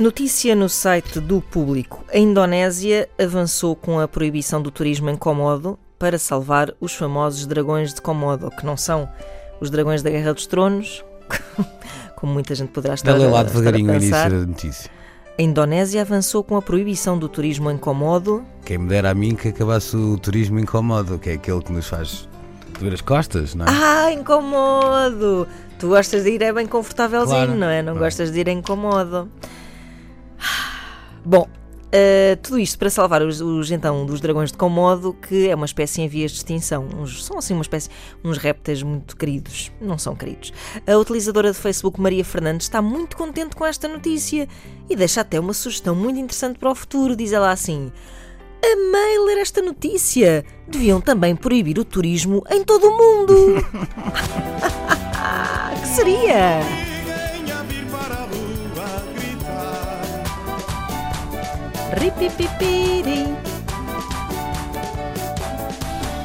Notícia no site do Público. A Indonésia avançou com a proibição do turismo em Komodo para salvar os famosos dragões de Komodo, que não são os dragões da Guerra dos Tronos, como muita gente poderá estar, Dá-lhe lá devagarinho o início da notícia. A Indonésia avançou com a proibição do turismo em Komodo. Quem me dera a mim que acabasse o turismo incómodo, que é aquele que nos faz doer as costas, não é? Ah, incomodo! Tu gostas de ir é bem confortávelzinho, Claro, não é? Não gostas de ir em incomodo. Bom, eh, tudo isto para salvar os, os, então dos dragões de Komodo, que é uma espécie em vias de extinção. Uns- são assim uma espécie, uns répteis muito queridos. Não são queridos. A utilizadora de Facebook Maria Fernandes está muito contente com esta notícia e deixa até uma sugestão muito interessante para o futuro. Diz ela assim: Amei ler esta notícia. Deviam também proibir o turismo em todo o mundo. que seria? Ripipipiri.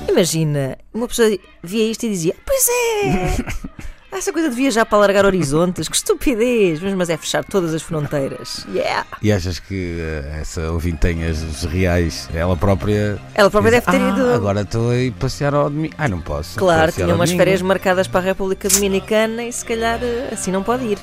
Imagina, uma pessoa via isto e dizia: Pois é! Essa coisa de viajar para alargar horizontes, que estupidez! Mas, mas é fechar todas as fronteiras. Yeah! E achas que eh, essa ouvinte tem as os reais, ela própria. Ela própria diz, deve ter "Ah, ido. Agora estou a ir passear ao domingo. Ai, não posso. Claro, tinha umas domingo." férias marcadas para a República Dominicana e se calhar eh, assim não pode ir.